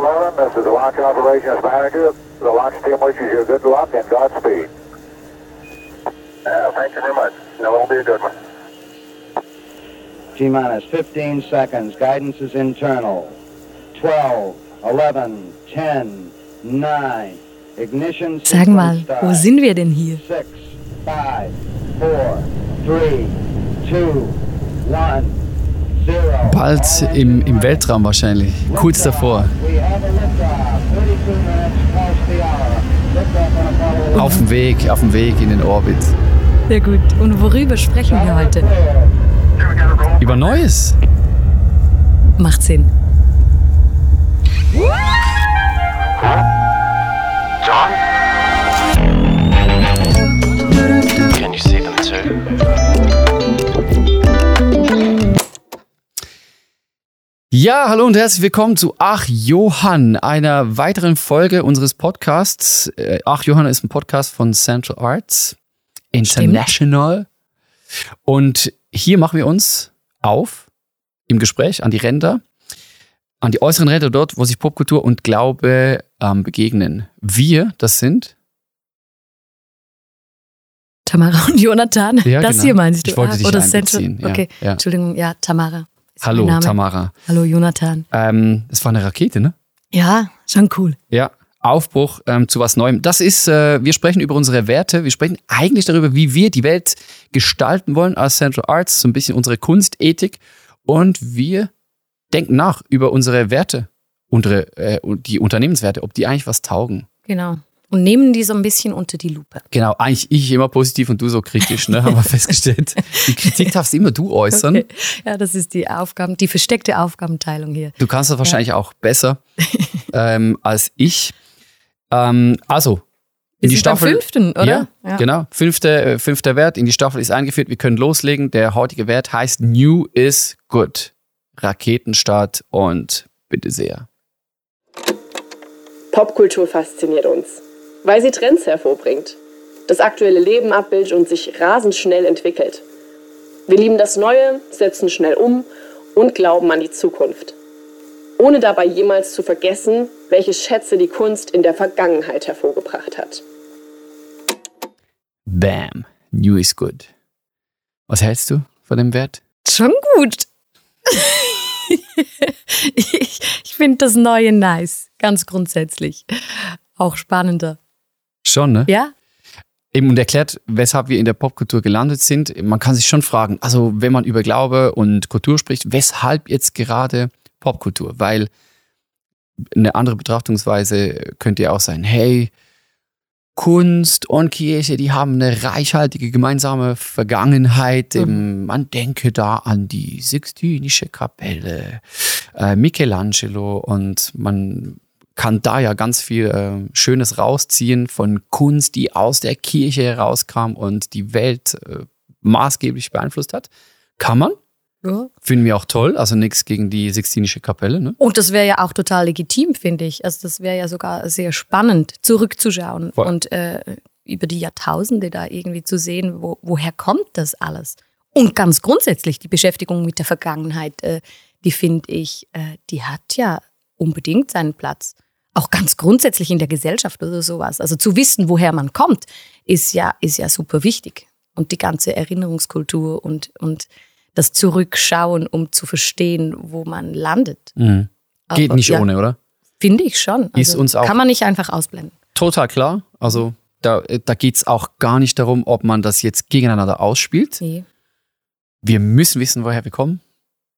11, this is the launch operations manager. The launch team wishes you a good luck and Godspeed. Uh, thank you very much. No, it'll be a good one. T minus 15 seconds. Guidance is internal. 12, 11, 10, 9. Ignition Sag mal, wo sind wir denn hier? 6, 5, 4, 3, 2, 1, 0. Bald im, im Weltraum wahrscheinlich. Kurz davor. We have a liftoff. 32 minutes past the hour. Liftoff on Apollo Auf dem Weg, auf dem Weg in den Orbit. Sehr gut. Und worüber sprechen wir heute? Über Neues. Macht Sinn. Ja, hallo und herzlich willkommen zu Ach Johann, einer weiteren Folge unseres Podcasts. Äh, Ach Johann ist ein Podcast von Central Arts International. Und hier machen wir uns auf im Gespräch an die Ränder, an die äußeren Ränder dort, wo sich Popkultur und Glaube ähm, begegnen. Wir, das sind Tamara und Jonathan. Ja, das genau. hier meinst du? Ich wollte Ah, dich Oder Central. ja, Okay, ja. Entschuldigung. Ja, Tamara. Hallo. Tamara. Hallo Jonathan. Ähm, das war eine Rakete, ne? Ja, schon cool. Ja, Aufbruch ähm, zu was Neuem. Das ist, äh, wir sprechen über unsere Werte. Wir sprechen eigentlich darüber, wie wir die Welt gestalten wollen als Central Arts, so ein bisschen unsere Kunstethik. Und wir denken nach über unsere Werte, unsere, äh, die Unternehmenswerte, ob die eigentlich was taugen. Genau. Und nehmen die so ein bisschen unter die Lupe. Genau, eigentlich ich immer positiv und du so kritisch, ne? Haben wir festgestellt. Die Kritik darfst immer du äußern. Okay. Ja, das ist die Aufgaben, die versteckte Aufgabenteilung hier. Du kannst das wahrscheinlich auch besser ähm, als ich. Ähm, also, Wir in die sind beim Staffel. fünften, oder? Ja, Ja. genau. Fünfter, äh, fünfter Wert in die Staffel ist eingeführt. Wir können loslegen. Der heutige Wert heißt New is Good. Raketenstart und bitte sehr. Popkultur fasziniert uns, weil sie Trends hervorbringt, das aktuelle Leben abbildet und sich rasend schnell entwickelt. Wir lieben das Neue, setzen schnell um und glauben an die Zukunft. Ohne dabei jemals zu vergessen, welche Schätze die Kunst in der Vergangenheit hervorgebracht hat. Bam. New is Good. Was hältst du von dem Wert? Schon gut. ich ich finde das Neue nice, ganz grundsätzlich. Auch spannender. Schon, ne? Ja? Eben und erklärt, weshalb wir in der Popkultur gelandet sind. Man kann sich schon fragen, also wenn man über Glaube und Kultur spricht, weshalb jetzt gerade Popkultur? Weil eine andere Betrachtungsweise könnte ja auch sein, hey, Kunst und Kirche, die haben eine reichhaltige gemeinsame Vergangenheit. Eben, Man denke da an die Sixtinische Kapelle, äh, Michelangelo und man kann da ja ganz viel äh, Schönes rausziehen von Kunst, die aus der Kirche herauskam und die Welt äh, maßgeblich beeinflusst hat. Kann man. ja. Finden wir auch toll. Also nichts gegen die Sixtinische Kapelle. Ne? Und das wäre ja auch total legitim, finde ich. Also das wäre ja sogar sehr spannend, zurückzuschauen Voll. und äh, über die Jahrtausende da irgendwie zu sehen, wo, woher kommt das alles. Und ganz grundsätzlich die Beschäftigung mit der Vergangenheit, äh, die finde ich, äh, die hat ja unbedingt seinen Platz. Auch ganz grundsätzlich in der Gesellschaft oder sowas. Also zu wissen, woher man kommt, ist ja, ist ja super wichtig. Und die ganze Erinnerungskultur und, und das Zurückschauen, um zu verstehen, wo man landet. Mhm. Geht Aber, nicht ja, ohne, oder? Finde ich schon. Also Ist uns auch- Kann man nicht einfach ausblenden. Total klar. Also da, da geht es auch gar nicht darum, ob man das jetzt gegeneinander ausspielt. Nee. Wir müssen wissen, woher wir kommen.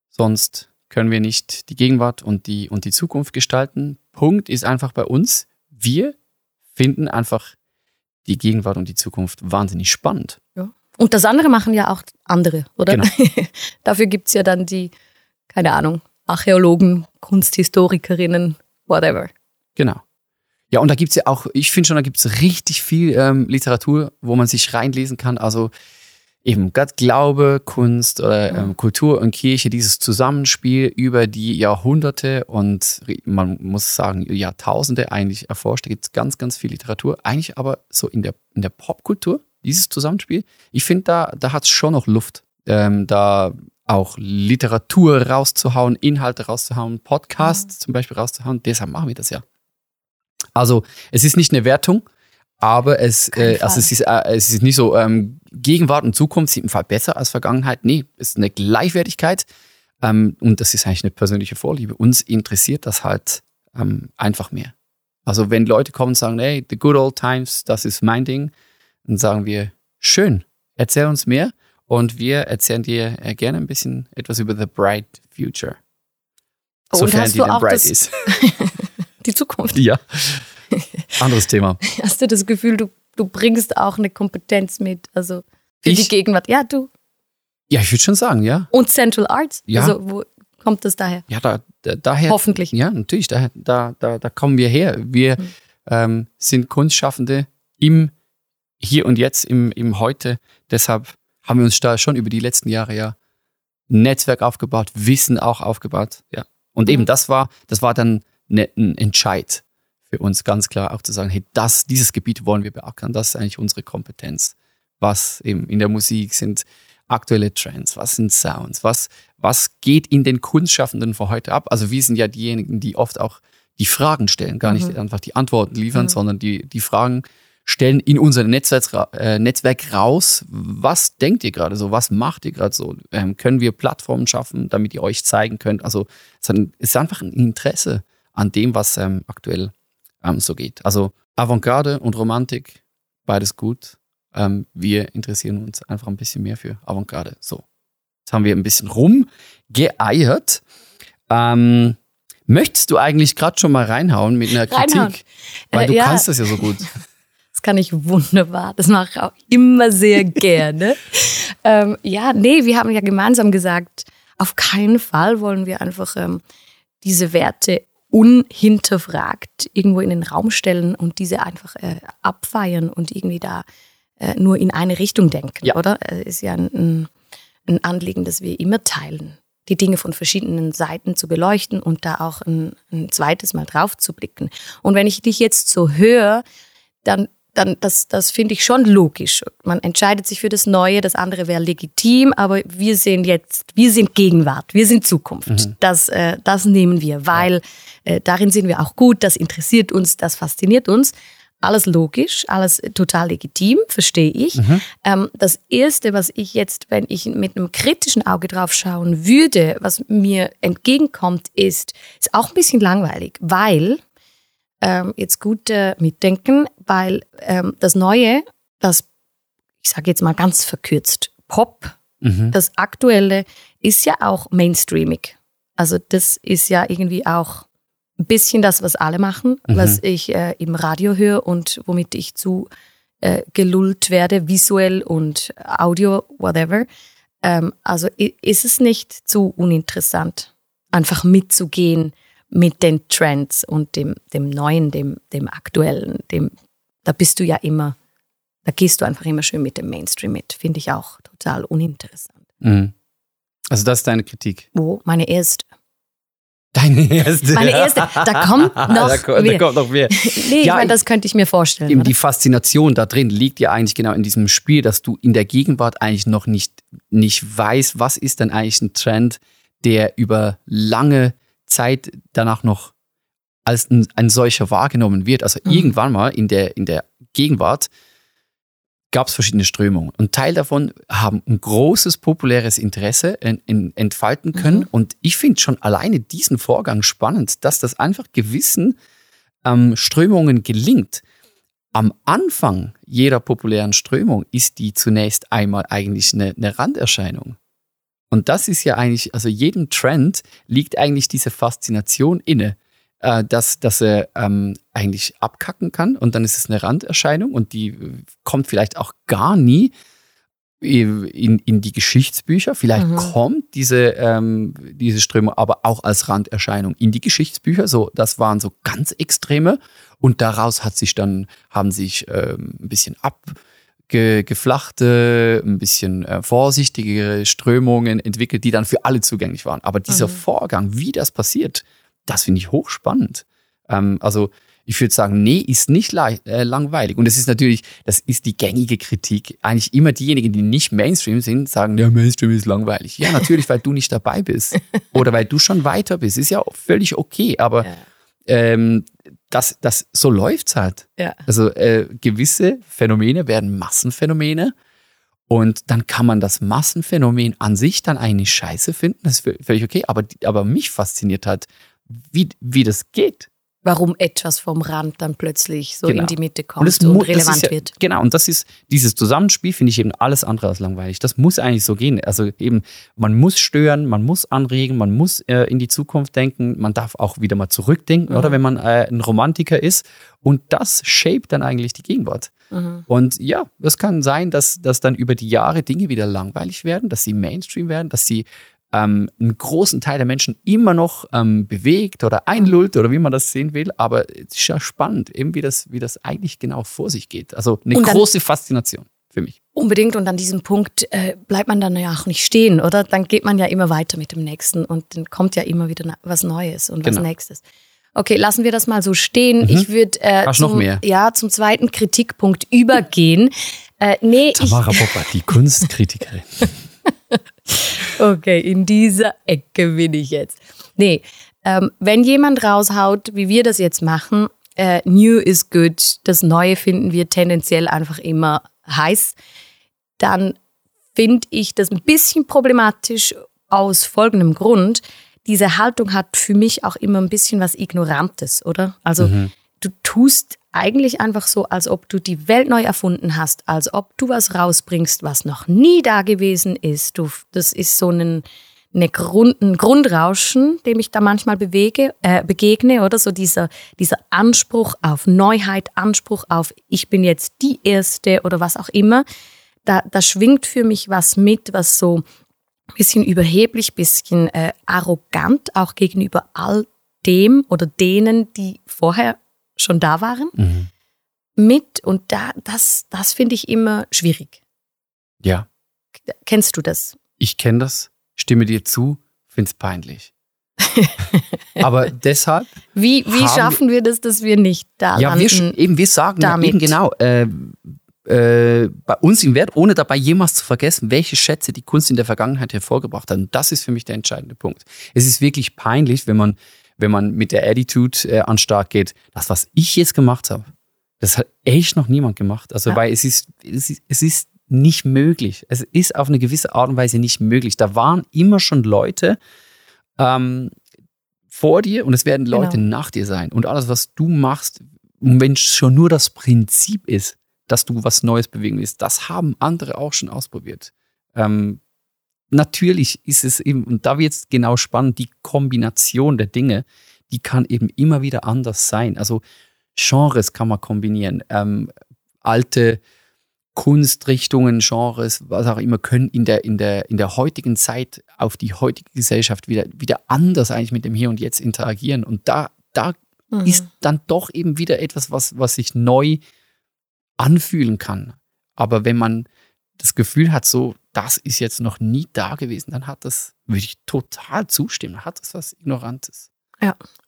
Sonst können wir nicht die Gegenwart und die, und die Zukunft gestalten. Punkt ist einfach bei uns, wir finden einfach die Gegenwart und die Zukunft wahnsinnig spannend. Und das andere machen ja auch andere, oder? Genau. Dafür gibt es ja dann die, keine Ahnung, Archäologen, Kunsthistorikerinnen, whatever. Genau. Ja, und da gibt's ja auch, ich finde schon, da gibt's richtig viel ähm, Literatur, wo man sich reinlesen kann. Also eben Gott, Glaube, Kunst oder ähm, Kultur und Kirche, dieses Zusammenspiel über die Jahrhunderte und man muss sagen Jahrtausende eigentlich erforscht. Da gibt's ganz, ganz viel Literatur. Eigentlich aber so in der, in der Popkultur, dieses Zusammenspiel, ich finde, da, da hat's schon noch Luft. Ähm, da auch Literatur rauszuhauen, Inhalte rauszuhauen, Podcasts zum Beispiel rauszuhauen. Deshalb machen wir das ja. Also es ist nicht eine Wertung, aber es, äh, also es ist, äh, es ist nicht so, ähm, Gegenwart und Zukunft sind im Fall besser als Vergangenheit. Nee, es ist eine Gleichwertigkeit. Ähm, und das ist eigentlich eine persönliche Vorliebe. Uns interessiert das halt ähm, einfach mehr. Also wenn Leute kommen und sagen, hey, the good old times, das ist mein Ding, dann sagen wir, schön, erzähl uns mehr und wir erzählen dir äh, gerne ein bisschen etwas über the bright future. Und Sofern hast die du denn auch bright das- ist. Die Zukunft. Ja. Anderes Thema. Hast du das Gefühl, du, du bringst auch eine Kompetenz mit? Also für Ich? die Gegenwart. Ja, du. Ja, ich würde schon sagen, ja. Und Central Arts. Ja. Also wo kommt das daher? Ja, da, da, daher. Hoffentlich. Ja, natürlich, da, da, da, da kommen wir her. Wir Mhm. ähm, sind Kunstschaffende im Hier und Jetzt, im, im Heute. Deshalb haben wir uns da schon über die letzten Jahre ja ein Netzwerk aufgebaut, Wissen auch aufgebaut. Ja. Und eben Mhm. das war, das war dann ne, ein Entscheid für uns ganz klar auch zu sagen, hey, das, dieses Gebiet wollen wir beackern. Das ist eigentlich unsere Kompetenz. Was eben in der Musik sind aktuelle Trends, was sind Sounds, was, was geht in den Kunstschaffenden von heute ab? Also wir sind ja diejenigen, die oft auch die Fragen stellen, gar nicht Mhm. einfach die Antworten liefern, Mhm. sondern die, die Fragen stellen in unser Netzwerk, äh, Netzwerk raus. Was denkt ihr gerade so? Was macht ihr gerade so? Ähm, können wir Plattformen schaffen, damit ihr euch zeigen könnt? Also es ist ein- es ist einfach ein Interesse an dem, was ähm, aktuell ähm, so geht. Also Avantgarde und Romantik, beides gut. Ähm, wir interessieren uns einfach ein bisschen mehr für Avantgarde. So, jetzt haben wir ein bisschen rumgeeiert. Ähm, möchtest du eigentlich gerade schon mal reinhauen mit einer Kritik? Reinhauen. Weil Äh, du ja. kannst das ja so gut. Das kann ich wunderbar. Das mache ich auch immer sehr gerne. ähm, ja, nee, wir haben ja gemeinsam gesagt, auf keinen Fall wollen wir einfach ähm, diese Werte unhinterfragt irgendwo in den Raum stellen und diese einfach äh, abfeiern und irgendwie da äh, nur in eine Richtung denken, Ja. oder? Es ist ja ein, ein, ein Anliegen, das wir immer teilen, die Dinge von verschiedenen Seiten zu beleuchten und da auch ein, ein zweites Mal drauf zu blicken. Und wenn ich dich jetzt so höre, dann, dann das, das finde ich schon logisch. Man entscheidet sich für das Neue, das andere wäre legitim, aber wir sind jetzt, wir sind Gegenwart, wir sind Zukunft. Das, äh, das nehmen wir, weil äh, darin sind wir auch gut, das interessiert uns, das fasziniert uns. Alles logisch, alles total legitim, verstehe ich. Ähm, das Erste, was ich jetzt, wenn ich mit einem kritischen Auge drauf schauen würde, was mir entgegenkommt, ist, ist auch ein bisschen langweilig, weil ähm, jetzt gut äh, mitdenken, weil ähm, das Neue, das, ich sage jetzt mal ganz verkürzt, Pop, Mhm. das Aktuelle ist ja auch mainstreamig. Also das ist ja irgendwie auch ein bisschen das, was alle machen, Mhm. was ich äh, im Radio höre und womit ich zu äh, gelullt werde, visuell und Audio, whatever. Ähm, also ist es nicht zu uninteressant, einfach mitzugehen mit den Trends und dem, dem Neuen, dem, dem Aktuellen, dem, da bist du ja immer, da gehst du einfach immer schön mit dem Mainstream mit. Finde ich auch total uninteressant. Mhm. Also das ist deine Kritik. Wo meine erste. Deine erste. Meine erste, da kommt noch da, kommt, da mehr. kommt noch mehr. Nee, ich Ja, meine, ich- das könnte ich mir vorstellen. Eben oder? die Faszination da drin liegt ja eigentlich genau in diesem Spiel, dass du in der Gegenwart eigentlich noch nicht, nicht weißt, was ist denn eigentlich ein Trend, der über lange Zeit danach noch als ein, ein solcher wahrgenommen wird. Also Mhm. irgendwann mal in der, in der Gegenwart gab es verschiedene Strömungen. Und Teil davon haben ein großes populäres Interesse en, en, entfalten können. Mhm. Und ich finde schon alleine diesen Vorgang spannend, dass das einfach gewissen ähm, Strömungen gelingt. Am Anfang jeder populären Strömung ist die zunächst einmal eigentlich eine, eine Randerscheinung. Und das ist ja eigentlich, also jedem Trend liegt eigentlich diese Faszination inne, äh, dass, dass er ähm, eigentlich abkacken kann und dann ist es eine Randerscheinung und die äh, kommt vielleicht auch gar nie in, in die Geschichtsbücher. Vielleicht Mhm. kommt diese, ähm, diese Strömung aber auch als Randerscheinung in die Geschichtsbücher. So, das waren so ganz extreme. Und daraus hat sich dann, haben sich ähm, ein bisschen abgeflachte, ein bisschen äh, vorsichtigere Strömungen entwickelt, die dann für alle zugänglich waren. Aber dieser Mhm. Vorgang, wie das passiert, das finde ich hochspannend. Ähm, also Ich würde sagen, nee, ist nicht äh, langweilig. Und das ist natürlich, das ist die gängige Kritik. Eigentlich immer diejenigen, die nicht Mainstream sind, sagen, ja, Mainstream ist langweilig. Ja, natürlich, weil du nicht dabei bist. Oder weil du schon weiter bist. Ist ja völlig okay. Aber Ja. ähm, das, das, so läuft's halt. Ja. Also äh, gewisse Phänomene werden Massenphänomene. Und dann kann man das Massenphänomen an sich dann eigentlich scheiße finden. Das ist vö- völlig okay. Aber, aber mich fasziniert halt, wie, wie das geht. Warum etwas vom Rand dann plötzlich so Genau. in die Mitte kommt und, das relevant ist ja, wird. Genau, und das ist dieses Zusammenspiel, finde ich eben alles andere als langweilig. Das muss eigentlich so gehen. Also eben, man muss stören, man muss anregen, man muss äh, in die Zukunft denken, man darf auch wieder mal zurückdenken, Mhm. oder wenn man äh, ein Romantiker ist. Und das shaped dann eigentlich die Gegenwart. Mhm. Und ja, es kann sein, dass, dass dann über die Jahre Dinge wieder langweilig werden, dass sie Mainstream werden, dass sie ähm, einen großen Teil der Menschen immer noch ähm, bewegt oder einlullt oder wie man das sehen will. Aber es ist ja spannend, eben wie das, wie das eigentlich genau vor sich geht. Also eine dann- große Faszination für mich. Unbedingt und an diesem Punkt äh, bleibt man dann ja auch nicht stehen, oder? Dann geht man ja immer weiter mit dem nächsten und dann kommt ja immer wieder was Neues und was Genau. nächstes. Okay, lassen wir das mal so stehen. Ich würde äh, zum? Ja, zum zweiten Kritikpunkt übergehen. Äh, nee, ich, Tamara Popper, die Kunstkritikerin. Okay, in dieser Ecke bin ich jetzt. Nee, ähm, wenn jemand raushaut, wie wir das jetzt machen, äh, New is good, das Neue finden wir tendenziell einfach immer heiß, dann finde ich das ein bisschen problematisch aus folgendem Grund. Diese Haltung hat für mich auch immer ein bisschen was Ignorantes, oder? Also du tust eigentlich einfach so, als ob du die Welt neu erfunden hast, als ob du was rausbringst, was noch nie da gewesen ist. Du, das ist so ein, eine Grund, ein Grundrauschen, dem ich da manchmal bewege, äh, begegne, oder so dieser, dieser Anspruch auf Neuheit, Anspruch auf ich bin jetzt die Erste oder was auch immer. Da, da schwingt für mich was mit, was so bisschen überheblich, bisschen äh, arrogant auch gegenüber all dem oder denen, die vorher schon da waren, Mhm. mit. Und da, das, das finde ich immer schwierig. Ja, Kennst du das? ich kenne das, stimme dir zu, finde es peinlich. Aber deshalb Wie, wie schaffen wir das, dass wir nicht da Ja, wir, eben, wir sagen damit. eben genau, äh, äh, bei uns im Wert, ohne dabei jemals zu vergessen, welche Schätze die Kunst in der Vergangenheit hervorgebracht hat. Und das ist für mich der entscheidende Punkt. Es ist wirklich peinlich, wenn man, wenn man mit der Attitude äh, an Start geht, das, was ich jetzt gemacht habe, das hat echt noch niemand gemacht. Also, Ja. weil es ist, es ist, es ist nicht möglich. Es ist auf eine gewisse Art und Weise nicht möglich. Da waren immer schon Leute, ähm, vor dir und es werden Leute Genau. nach dir sein. Und alles, was du machst, wenn schon nur das Prinzip ist, dass du was Neues bewegen willst, das haben andere auch schon ausprobiert. Ähm, natürlich ist es eben, und da wird es genau spannend, die Kombination der Dinge, die kann eben immer wieder anders sein. Also Genres kann man kombinieren. Ähm, alte Kunstrichtungen, Genres, was auch immer, können in der, in der, in der heutigen Zeit auf die heutige Gesellschaft wieder, wieder anders eigentlich mit dem Hier und Jetzt interagieren. Und da, da Mhm. ist dann doch eben wieder etwas, was, was sich neu anfühlen kann. Aber wenn man das Gefühl hat, so, das ist jetzt noch nie da gewesen, dann hat das, würde ich total zustimmen, hat das was Ignorantes.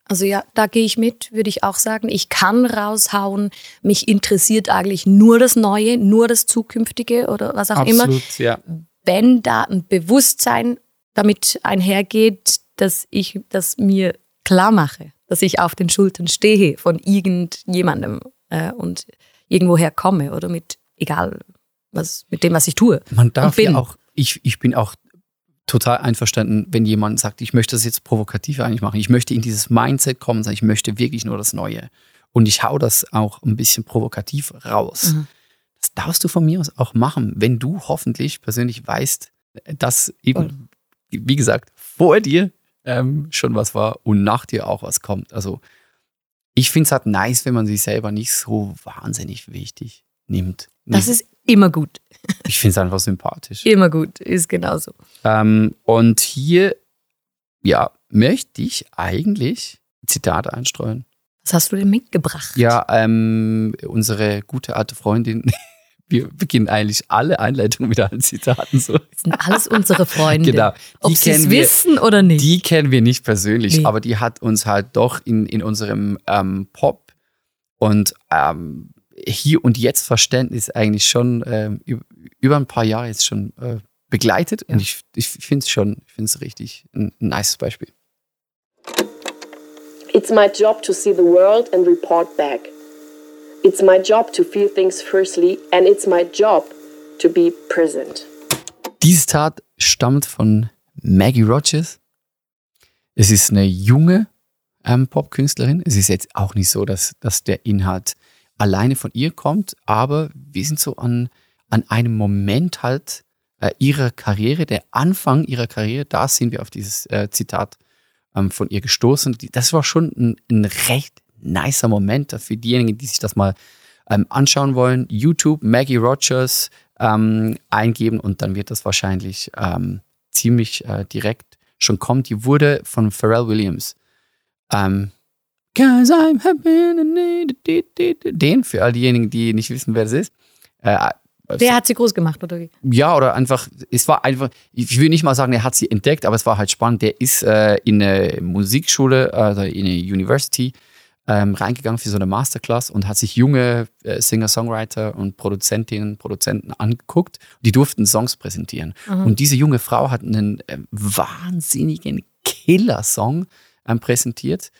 Also ja, da gehe ich mit, würde ich auch sagen. Ich kann raushauen. Mich interessiert eigentlich nur das Neue, nur das Zukünftige oder was auch immer. ja. Wenn da ein Bewusstsein damit einhergeht, dass ich das mir klar mache, dass ich auf den Schultern stehe von irgendjemandem äh, und irgendwoher komme oder mit, egal was, mit dem, was ich tue. Man darf ja auch, ich, ich bin auch total einverstanden, wenn jemand sagt, ich möchte das jetzt provokativ eigentlich machen. Ich möchte in dieses Mindset kommen, sagen, ich möchte wirklich nur das Neue. Und ich hau das auch ein bisschen provokativ raus. Mhm. Das darfst du von mir aus auch machen, wenn du hoffentlich persönlich weißt, dass eben, wie gesagt, vor dir ähm, schon was war und nach dir auch was kommt. Also ich finde es halt nice, wenn man sich selber nicht so wahnsinnig wichtig nimmt. Das ist immer gut. ich finde es einfach sympathisch. Immer gut, ist genauso. Ähm, und hier, ja, möchte ich eigentlich Zitate einstreuen. Was hast du denn mitgebracht? Ja, ähm, unsere gute alte Freundin, wir beginnen eigentlich alle Einleitungen mit allen Zitaten so. Das sind alles unsere Freunde. Genau. Ob sie es wissen oder nicht. die kennen wir nicht persönlich, Nee. aber die hat uns halt doch in, in unserem ähm, Pop Und ähm, hier und jetzt Verständnis eigentlich schon ähm, über, ein paar Jahre jetzt schon äh, begleitet. Und ich, ich finde es schon, ich finde es richtig ein, ein nice Beispiel. It's my job to see the world and report back. It's my job to feel things firstly, and it's my job to be present. Dieses Tat stammt von Maggie Rogers. Es ist eine junge ähm, Popkünstlerin. Es ist jetzt auch nicht so, dass, dass der Inhalt alleine von ihr kommt, aber wir sind so an, an einem Moment halt äh, ihrer Karriere, der Anfang ihrer Karriere, da sind wir auf dieses äh, Zitat ähm, von ihr gestoßen. Das war schon ein, ein recht nicer Moment für diejenigen, die sich das mal ähm, anschauen wollen. YouTube, Maggie Rogers ähm, eingeben und dann wird das wahrscheinlich ähm, ziemlich äh, direkt schon kommen. Die wurde von Pharrell Williams. Ähm, Cause I'm happy. Den, für all diejenigen, die nicht wissen, wer das ist. Äh, der hat sie groß gemacht, oder wie? Ja, oder einfach, es war einfach, ich will nicht mal sagen, er hat sie entdeckt, aber es war halt spannend. Der ist äh, in eine Musikschule, also in eine University ähm, reingegangen für so eine Masterclass und hat sich junge äh, Singer-Songwriter und Produzentinnen, Produzenten angeguckt. Die durften Songs präsentieren. Mhm. Und diese junge Frau hat einen äh, wahnsinnigen Killer-Song ähm, präsentiert,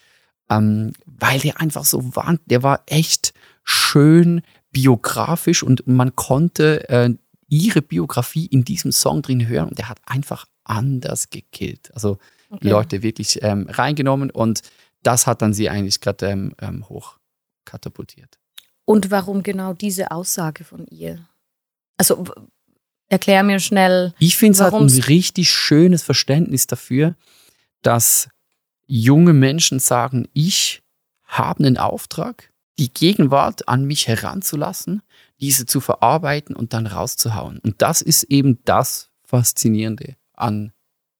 ähm, weil der einfach so war, der war echt schön biografisch und man konnte äh, ihre Biografie in diesem Song drin hören und der hat einfach anders gekillt. Also okay. Leute wirklich ähm, reingenommen und das hat dann sie eigentlich gerade ähm, ähm, hoch katapultiert. Und warum genau diese Aussage von ihr? Also erklär mir schnell. Ich finde es halt ein richtig schönes Verständnis dafür, dass junge Menschen sagen, ich habe einen Auftrag, die Gegenwart an mich heranzulassen, diese zu verarbeiten und dann rauszuhauen. Und das ist eben das Faszinierende an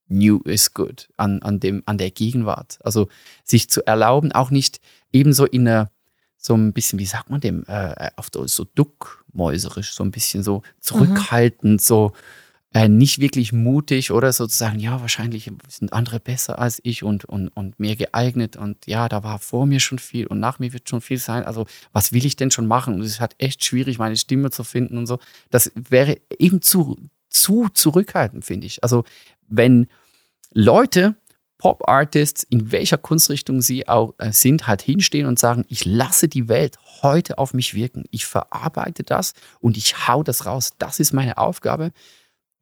New is Good, an, an, dem, an der Gegenwart. Also sich zu erlauben, auch nicht ebenso in einer, so ein bisschen, wie sagt man dem, äh, auf so duckmäuserisch, so ein bisschen so zurückhaltend, mhm. so äh, nicht wirklich mutig oder sozusagen, ja, wahrscheinlich sind andere besser als ich und, und, und mehr geeignet und ja, da war vor mir schon viel und nach mir wird schon viel sein. Also, was will ich denn schon machen? Und es halt echt schwierig, meine Stimme zu finden und so. Das wäre eben zu, zu zurückhaltend, finde ich. Also, wenn Leute, Pop-Artists, in welcher Kunstrichtung sie auch äh, sind, halt hinstehen und sagen, ich lasse die Welt heute auf mich wirken. Ich verarbeite das und ich hau das raus. Das ist meine Aufgabe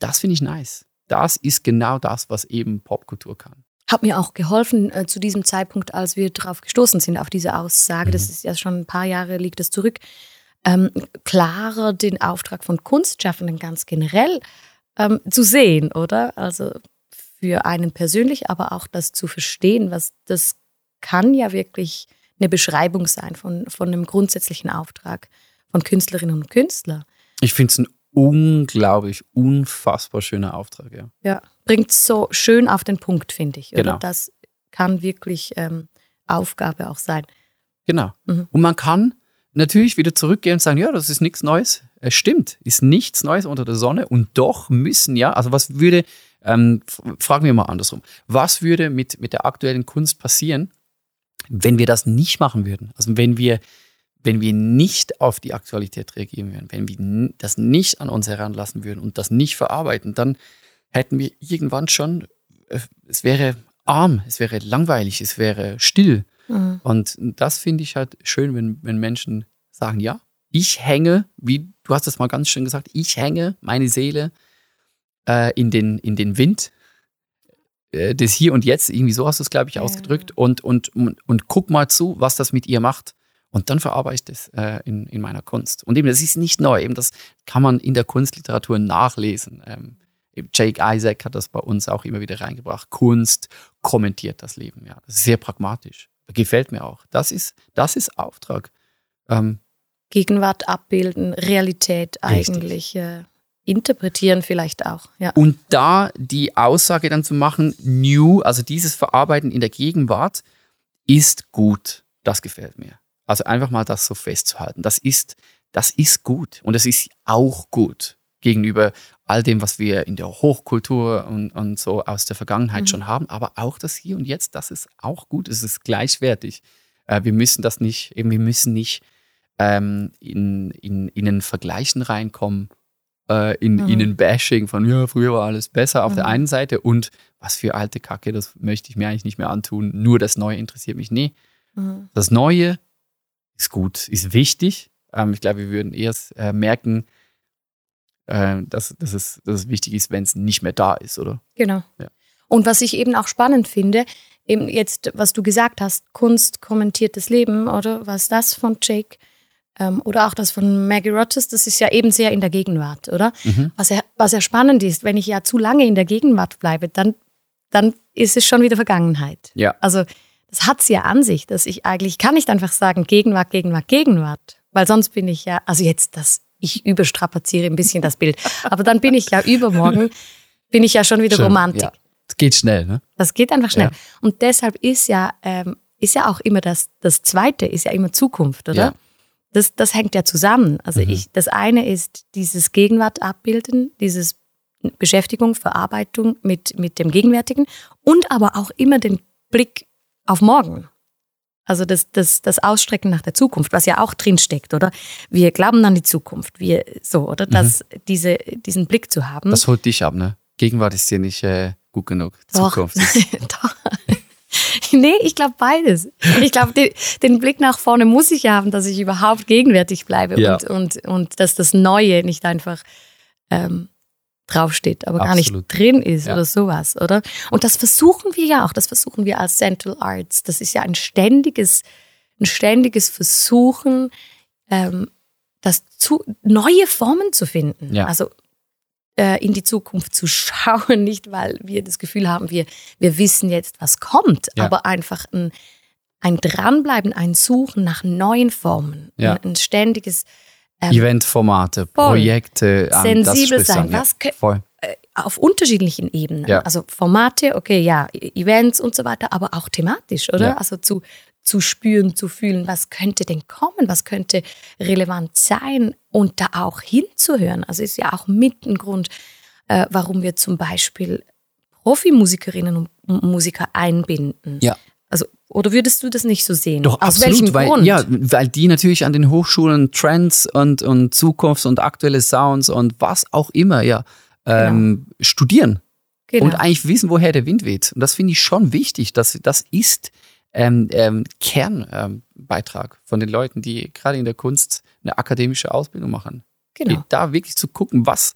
das finde ich nice. Das ist genau das, was eben Popkultur kann. Hat mir auch geholfen äh, zu diesem Zeitpunkt, als wir darauf gestoßen sind, auf diese Aussage. Mhm. Das ist ja schon ein paar Jahre liegt das zurück. Ähm, klarer den Auftrag von Kunstschaffenden ganz generell ähm, zu sehen, oder? Also für einen persönlich, aber auch das zu verstehen, was das kann ja wirklich eine Beschreibung sein von, von einem grundsätzlichen Auftrag von Künstlerinnen und Künstlern. Ich finde es ein unglaublich, unfassbar schöner Auftrag, ja. Ja, bringt so schön auf den Punkt, finde ich. Genau. Das kann wirklich ähm, Aufgabe auch sein. Genau. Mhm. Und man kann natürlich wieder zurückgehen und sagen, ja, das ist nichts Neues. Es stimmt, ist nichts Neues unter der Sonne und doch müssen ja, also was würde, ähm, fragen wir mal andersrum, was würde mit, mit der aktuellen Kunst passieren, wenn wir das nicht machen würden? Also wenn wir wenn wir nicht auf die Aktualität reagieren würden, wenn wir das nicht an uns heranlassen würden und das nicht verarbeiten, dann hätten wir irgendwann schon, äh, es wäre arm, es wäre langweilig, es wäre still. Mhm. Und das finde ich halt schön, wenn, wenn Menschen sagen, ja, ich hänge, wie du hast es mal ganz schön gesagt, ich hänge meine Seele äh, in, den, in den Wind äh, des Hier und Jetzt, irgendwie so hast du es, glaube ich, ja. ausgedrückt, und, und, und, und guck mal zu, was das mit ihr macht. Und dann verarbeite ich das äh, in, in meiner Kunst. Und eben, das ist nicht neu, eben das kann man in der Kunstliteratur nachlesen. Ähm, Jake Isaac hat das bei uns auch immer wieder reingebracht. Kunst kommentiert das Leben, ja. Das ist sehr pragmatisch. Gefällt mir auch. Das ist, das ist Auftrag. Ähm, Gegenwart abbilden, Realität eigentlich äh, interpretieren vielleicht auch. Ja. Und da die Aussage dann zu machen, new, also dieses Verarbeiten in der Gegenwart, ist gut. Das gefällt mir. Also einfach mal das so festzuhalten. Das ist, das ist gut. Und es ist auch gut gegenüber all dem, was wir in der Hochkultur und, und so aus der Vergangenheit mhm. schon haben. Aber auch das Hier und Jetzt, das ist auch gut. Es ist gleichwertig. Äh, wir müssen das nicht, eben, wir müssen nicht ähm, in, in, in einen Vergleichen reinkommen, äh, in, Mhm. in ein Bashing von, ja, früher war alles besser auf der Mhm. einen Seite und was für alte Kacke, das möchte ich mir eigentlich nicht mehr antun. Nur das Neue interessiert mich. Nee, Mhm. das Neue ist gut, ist wichtig. Ähm, ich glaube, wir würden erst äh, merken, äh, dass, dass, es, dass es wichtig ist, wenn es nicht mehr da ist, oder? Genau. Ja. Und was ich eben auch spannend finde, eben jetzt, was du gesagt hast, Kunst kommentiertes Leben, oder was das von Jake ähm, oder auch das von Maggie Rogers, das ist ja eben sehr in der Gegenwart, oder? Mhm. Was ja, was ja spannend ist, wenn ich ja zu lange in der Gegenwart bleibe, dann, dann ist es schon wieder Vergangenheit. Ja. Also das hat es ja an sich, dass ich eigentlich, ich kann nicht einfach sagen Gegenwart, Gegenwart, Gegenwart, weil sonst bin ich ja, also jetzt das, ich überstrapaziere ein bisschen das Bild, aber dann bin ich ja übermorgen, bin ich ja schon wieder Schön, Romantik. Ja. Es geht schnell, ne? Das geht einfach schnell. Ja. Und deshalb ist ja, ähm, ist ja auch immer das, das Zweite ist ja immer Zukunft, oder? Ja. Das, das hängt ja zusammen. Also Mhm. ich, das eine ist dieses Gegenwart abbilden, dieses Beschäftigung, Verarbeitung mit, mit dem Gegenwärtigen und aber auch immer den Blick auf morgen. Also das, das, das Ausstrecken nach der Zukunft, was ja auch drin steckt, oder? Wir glauben an die Zukunft, wir so, oder? Das, diese, diesen Blick zu haben. Mhm. Das holt dich ab, ne? Gegenwart ist dir nicht äh, gut genug. Doch. Zukunft ist Doch. nee, ich glaube beides. Ich glaube, den, den Blick nach vorne muss ich haben, dass ich überhaupt gegenwärtig bleibe Ja. und, und, und dass das Neue nicht einfach ähm, draufsteht, aber gar Absolut. nicht drin ist Ja. oder sowas, oder? Und das versuchen wir ja auch, das versuchen wir als Central Arts. Das ist ja ein ständiges, ein ständiges Versuchen, ähm, das zu, neue Formen zu finden. Ja. Also äh, in die Zukunft zu schauen, nicht weil wir das Gefühl haben, wir, wir wissen jetzt, was kommt, Ja. aber einfach ein, ein Dranbleiben, ein Suchen nach neuen Formen, ein, ein ständiges ähm, Eventformate, Projekte, ähm, das Sensibel sein. an, ja. Was kö- Voll. auf unterschiedlichen Ebenen. Ja. Also Formate, okay, ja, Events und so weiter, aber auch thematisch, oder? Ja. Also zu, zu spüren, zu fühlen, was könnte denn kommen, was könnte relevant sein und da auch hinzuhören. Also ist ja auch mit ein Grund, äh, warum wir zum Beispiel Profimusikerinnen und Musiker einbinden. Ja. Oder würdest du das nicht so sehen? Doch, Aus absolut, welchem weil, Grund? Ja, weil die natürlich an den Hochschulen Trends und, und Zukunfts- und aktuelle Sounds und was auch immer ja ähm, studieren genau. und eigentlich wissen, woher der Wind weht. Und das finde ich schon wichtig. Das, das ist ähm, ähm, Kernbeitrag ähm, von den Leuten, die gerade in der Kunst eine akademische Ausbildung machen. genau. Da wirklich zu gucken, was,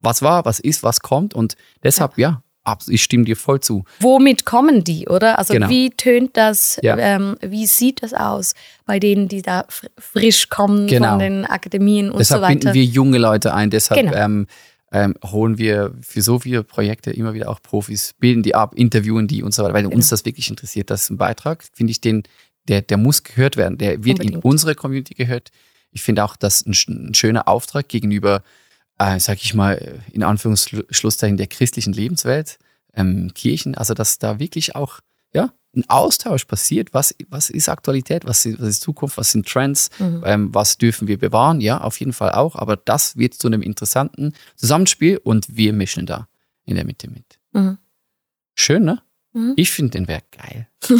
was war, was ist, was kommt. Und deshalb, ja, abs- ich stimme dir voll zu. womit kommen die, oder? Also Genau. wie tönt das, Ja. ähm, wie sieht das aus bei denen, die da fr frisch kommen Genau. von den Akademien und deshalb so weiter? binden wir junge Leute ein, deshalb Genau. ähm, ähm, holen wir für so viele Projekte immer wieder auch Profis, bilden die ab, interviewen die und so weiter, weil Genau. uns das wirklich interessiert. Das ist ein Beitrag, finde ich, den, der, der muss gehört werden. Der wird in Unbedingt. unsere Community gehört. Ich finde auch, das ein, ein schöner Auftrag gegenüber, äh, sag ich mal, in Anführungsschlusszeichen der christlichen Lebenswelt, ähm, Kirchen, also dass da wirklich auch ja, ein Austausch passiert. Was, was ist Aktualität? Was ist, was ist Zukunft? Was sind Trends? Mhm. Ähm, was dürfen wir bewahren? Ja, auf jeden Fall auch. Aber das wird zu einem interessanten Zusammenspiel und wir mischen da in der Mitte mit. Mhm. Schön, ne? Mhm. Ich finde den Werk geil.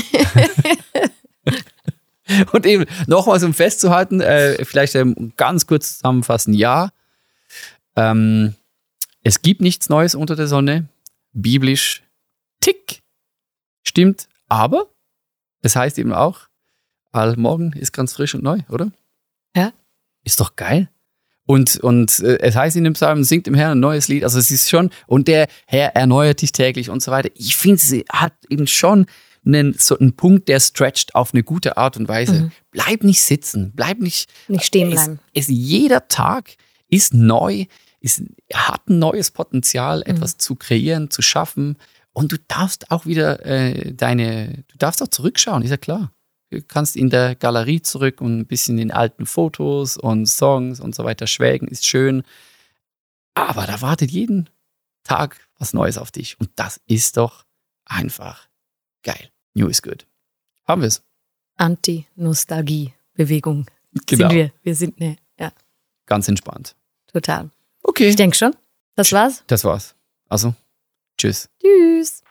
und eben nochmals, um festzuhalten, äh, vielleicht ähm, ganz kurz zusammenfassen, ja, ähm, es gibt nichts Neues unter der Sonne, biblisch, tick, stimmt, aber es heißt eben auch, all morgen ist ganz frisch und neu, oder? Ja. Ist doch geil. Und, und äh, es heißt in dem Psalm, singt dem Herrn ein neues Lied. Also es ist schon, und der Herr erneuert dich täglich und so weiter. Ich finde, sie hat eben schon einen, so einen Punkt, der stretcht auf eine gute Art und Weise. Bleib nicht sitzen, bleib nicht, Nicht stehen bleiben. es, es, jeder Tag ist neu, ist, hat ein neues Potenzial, etwas zu kreieren, zu schaffen. Und du darfst auch wieder äh, deine, du darfst auch zurückschauen, ist ja klar. Du kannst in der Galerie zurück und ein bisschen in alten Fotos und Songs und so weiter schwelgen, ist schön. Aber da wartet jeden Tag was Neues auf dich. Und das ist doch einfach geil. New is good. Haben wir es. Anti-Nostalgie-Bewegung Genau. sind wir. Wir sind ne, ja, Ganz entspannt. total. Okay. Ich denke schon. Das war's. Das war's. Also, tschüss. Tschüss.